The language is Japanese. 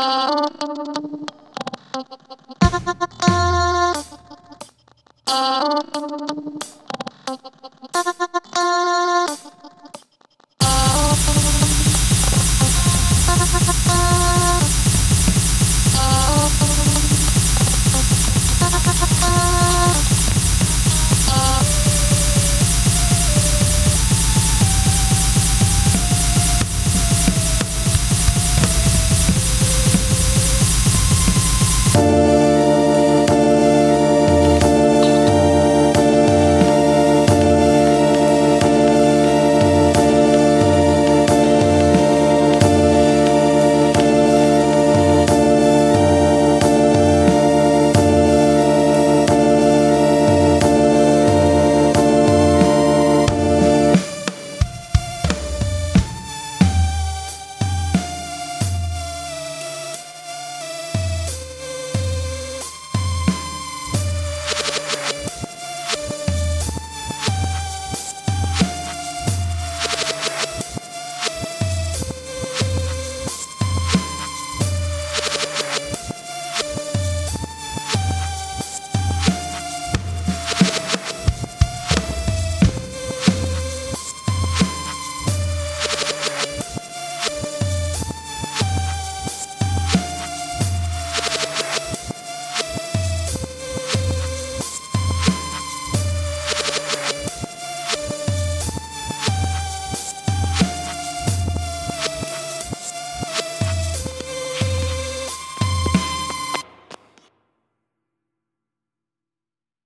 Oh.